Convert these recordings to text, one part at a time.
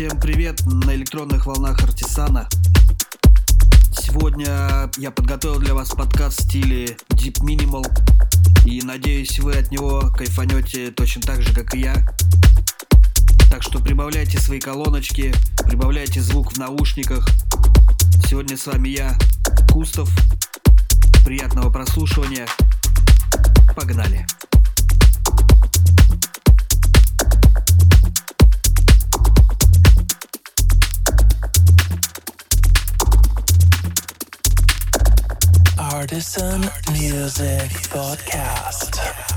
Всем привет на электронных волнах Артисана. Сегодня я подготовил для вас подкаст в стиле Deep Minimal и надеюсь вы от него кайфанете точно так же, как и я. Так что прибавляйте свои колоночки, прибавляйте звук в наушниках. Сегодня с вами я, Кустов. Приятного прослушивания. Погнали. Artisan, Artisan Music, Music Podcast. Podcast.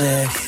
Music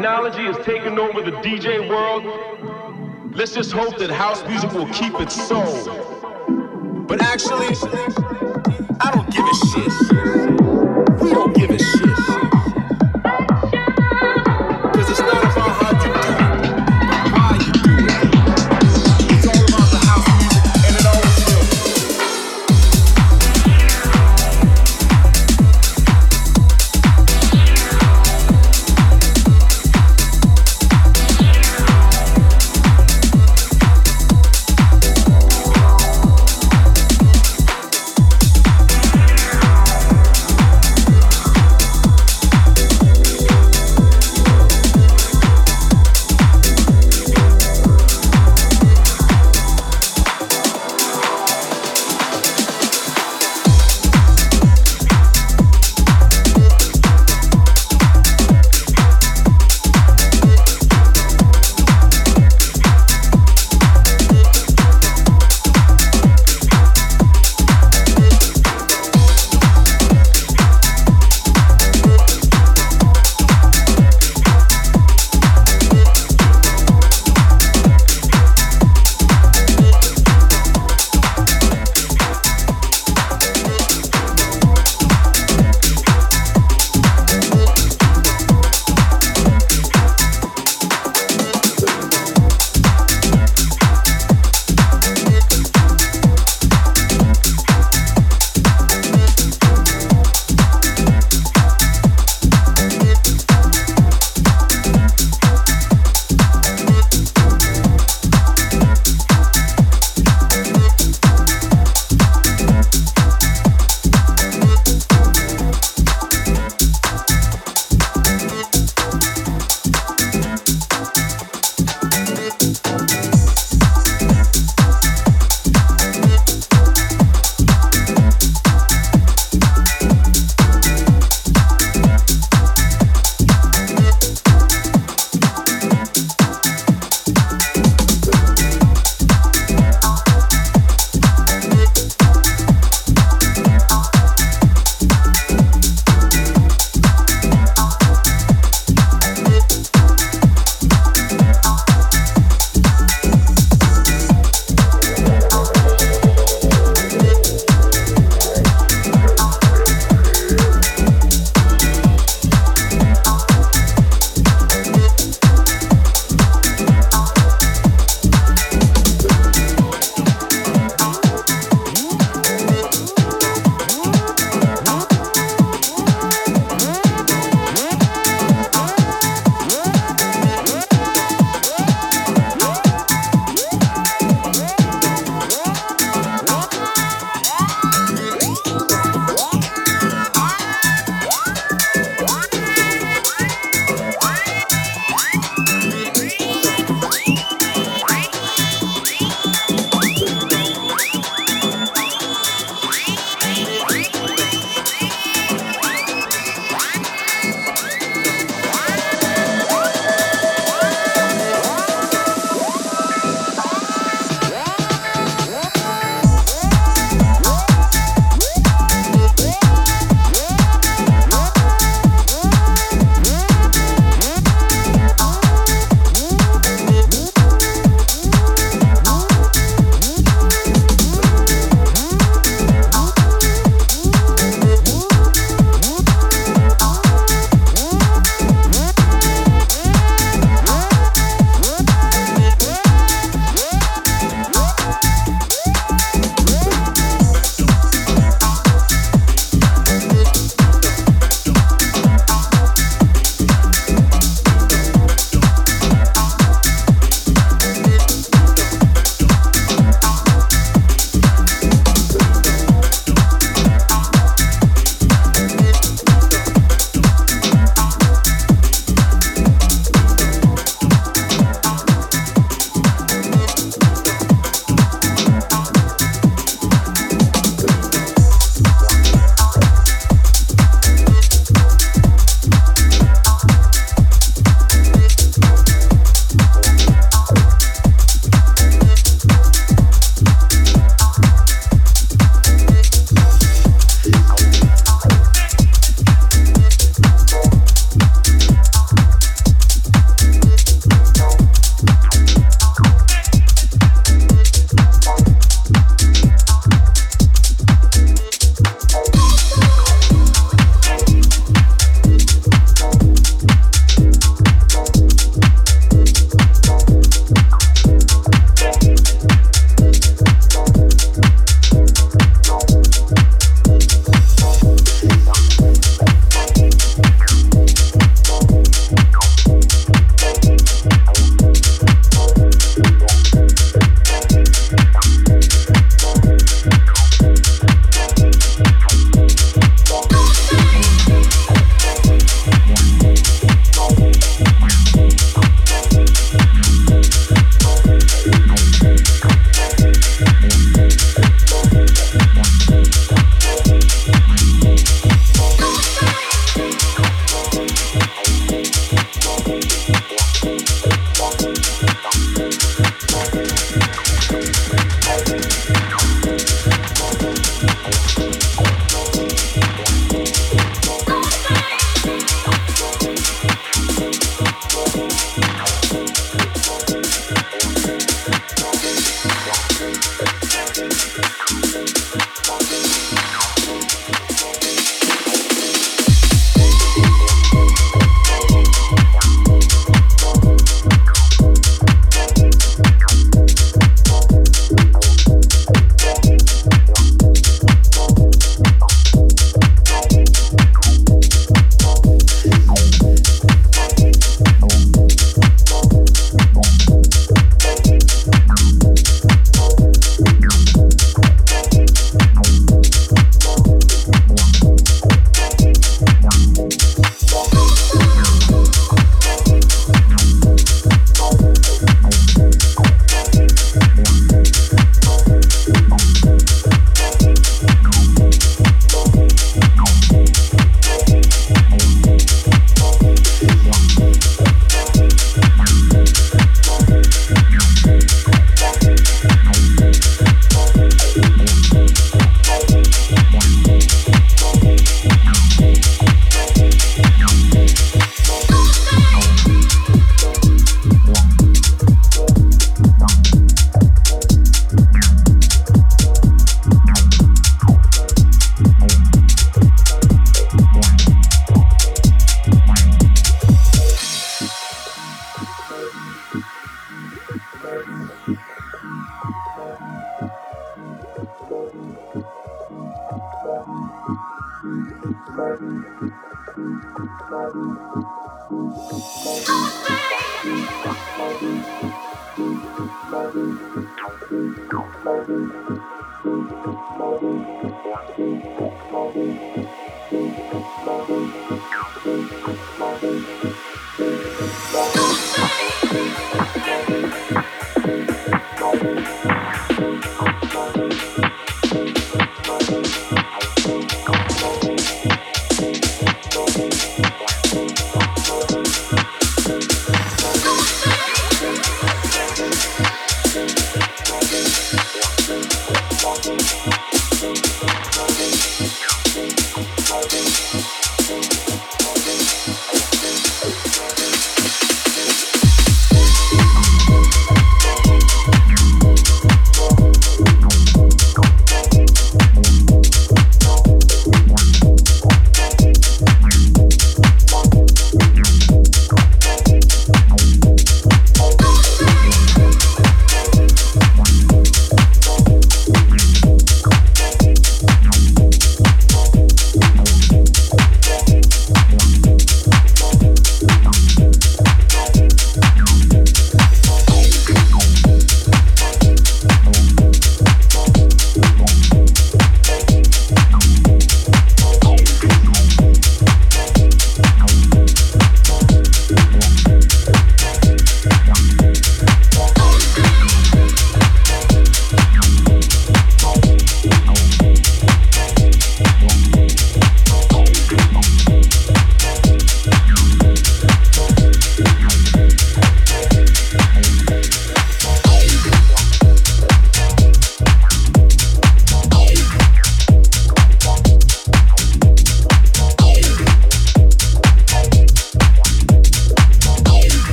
technology has taken over the DJ world, let's just hope that house music will keep its soul. But actually,